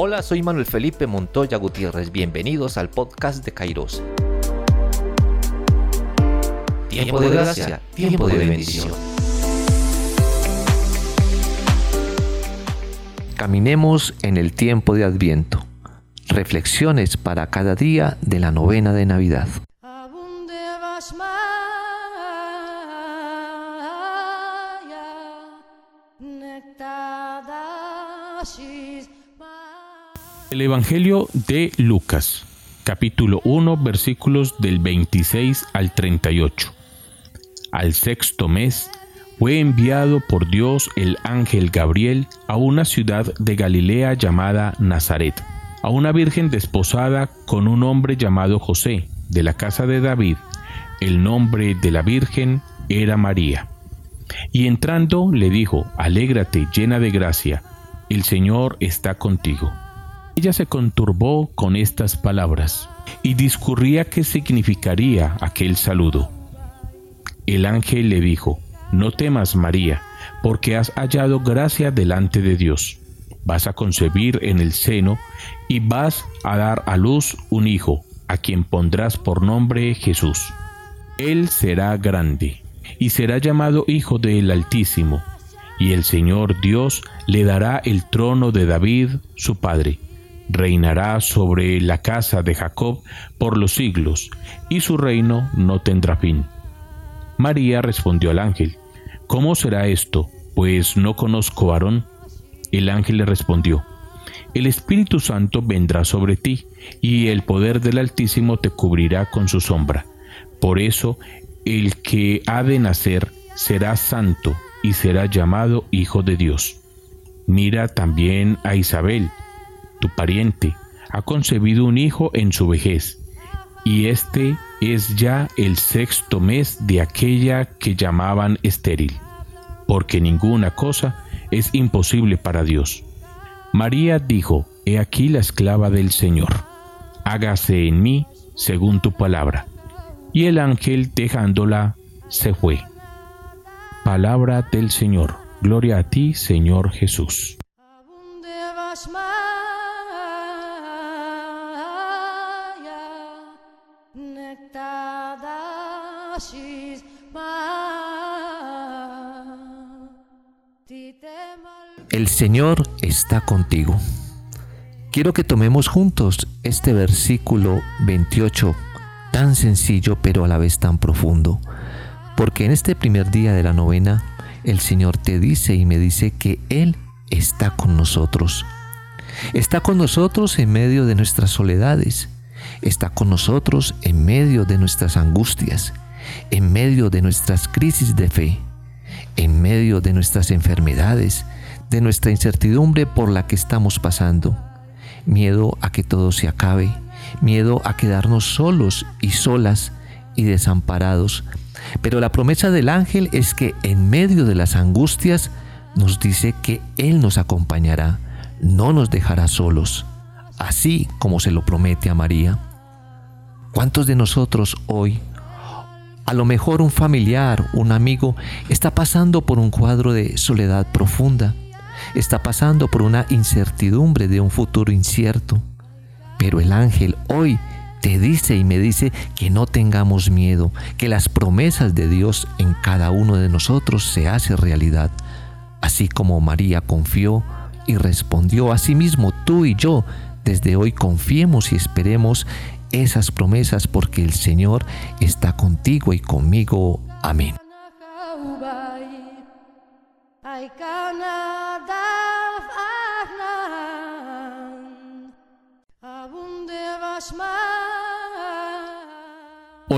Hola, soy Manuel Felipe Montoya Gutiérrez. Bienvenidos al podcast de Kairos. Tiempo de gracia, tiempo de bendición. Caminemos en el tiempo de Adviento. Reflexiones para cada día de la novena de Navidad. El Evangelio de Lucas, capítulo 1, versículos del 26 al 38. Al sexto mes fue enviado por Dios el ángel Gabriel a una ciudad de Galilea llamada Nazaret, a una virgen desposada con un hombre llamado José, de la casa de David. El nombre de la virgen era María. Y entrando le dijo, Alégrate llena de gracia, el Señor está contigo. Ella se conturbó con estas palabras y discurría qué significaría aquel saludo. El ángel le dijo, No temas María, porque has hallado gracia delante de Dios. Vas a concebir en el seno y vas a dar a luz un hijo, a quien pondrás por nombre Jesús. Él será grande y será llamado Hijo del Altísimo, y el Señor Dios le dará el trono de David, su padre reinará sobre la casa de Jacob por los siglos, y su reino no tendrá fin. María respondió al ángel, ¿Cómo será esto? Pues no conozco varón. El ángel le respondió, El Espíritu Santo vendrá sobre ti, y el poder del Altísimo te cubrirá con su sombra. Por eso, el que ha de nacer será santo y será llamado Hijo de Dios. Mira también a Isabel, tu pariente, ha concebido un hijo en su vejez, y este es ya el sexto mes de aquella que llamaban estéril, porque ninguna cosa es imposible para Dios. María dijo, He aquí la esclava del Señor, hágase en mí según tu palabra. Y el ángel dejándola se fue. Palabra del Señor. Gloria a ti, Señor Jesús. El Señor está contigo. Quiero que tomemos juntos este versículo 28, tan sencillo pero a la vez tan profundo, porque en este primer día de la novena el Señor te dice y me dice que Él está con nosotros. Está con nosotros en medio de nuestras soledades, está con nosotros en medio de nuestras angustias, en medio de nuestras crisis de fe, en medio de nuestras enfermedades, de nuestra incertidumbre por la que estamos pasando. Miedo a que todo se acabe, miedo a quedarnos solos y solas y desamparados. Pero la promesa del ángel es que en medio de las angustias nos dice que Él nos acompañará, no nos dejará solos, así como se lo promete a María. ¿Cuántos de nosotros hoy a lo mejor un familiar, un amigo, está pasando por un cuadro de soledad profunda, está pasando por una incertidumbre de un futuro incierto. Pero el ángel hoy te dice y me dice que no tengamos miedo, que las promesas de Dios en cada uno de nosotros se hace realidad. Así como María confió y respondió, asimismo tú y yo desde hoy confiemos y esperemos esas promesas porque el Señor está contigo y conmigo. Amén.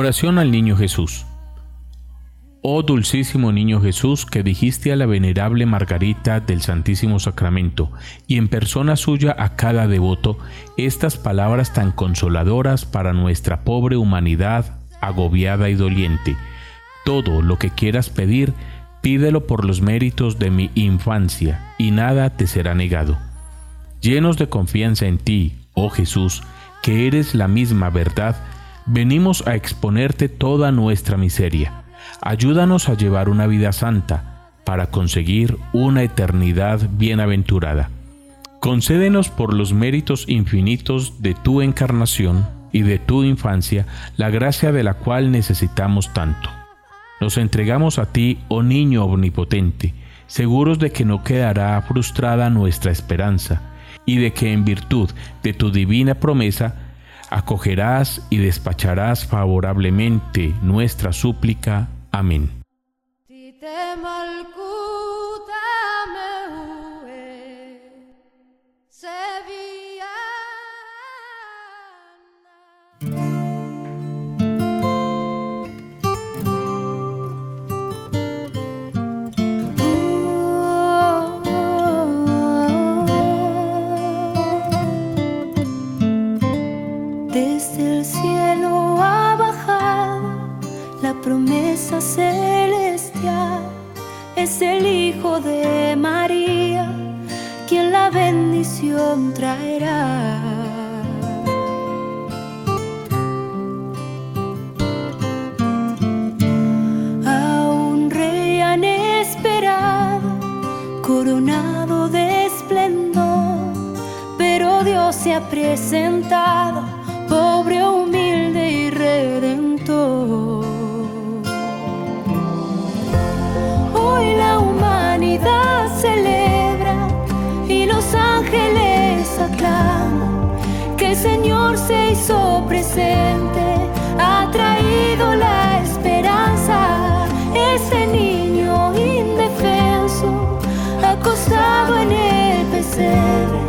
Oración al Niño Jesús. Oh dulcísimo niño Jesús, que dijiste a la venerable Margarita del Santísimo Sacramento y en persona suya a cada devoto estas palabras tan consoladoras para nuestra pobre humanidad agobiada y doliente. Todo lo que quieras pedir, pídelo por los méritos de mi infancia, y nada te será negado. Llenos de confianza en ti, oh Jesús, que eres la misma verdad, venimos a exponerte toda nuestra miseria ayúdanos a llevar una vida santa para conseguir una eternidad bienaventurada. Concédenos por los méritos infinitos de tu encarnación y de tu infancia la gracia de la cual necesitamos tanto. Nos entregamos a ti, oh niño omnipotente, seguros de que no quedará frustrada nuestra esperanza y de que en virtud de tu divina promesa acogerás y despacharás favorablemente nuestra súplica. Amén. Celestial es el Hijo de María, quien la bendición traerá. A un rey han esperado, coronado de esplendor, pero Dios se ha presentado, redentor. celebra y los ángeles aclaman que el Señor se hizo presente, ha traído la esperanza. Ese niño indefenso, acostado en el pesebre,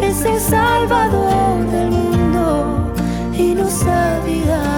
es el Salvador del mundo y nos vida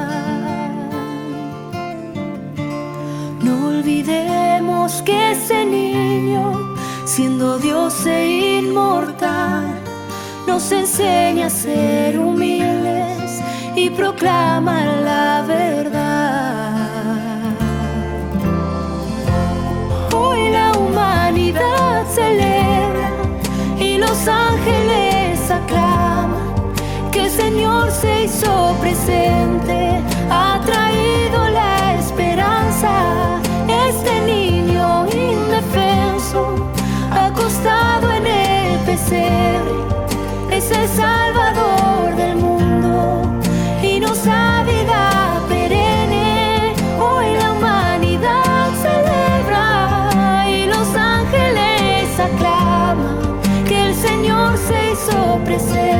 olvidemos que ese niño, siendo Dios e inmortal, nos enseña a ser humildes y proclama la verdad. Hoy la humanidad celebra y los ángeles aclaman que el Señor se hizo presente, ha traído es el Salvador del mundo y nos da vida perenne. Hoy la humanidad celebra y los ángeles aclaman que el Señor se hizo presente.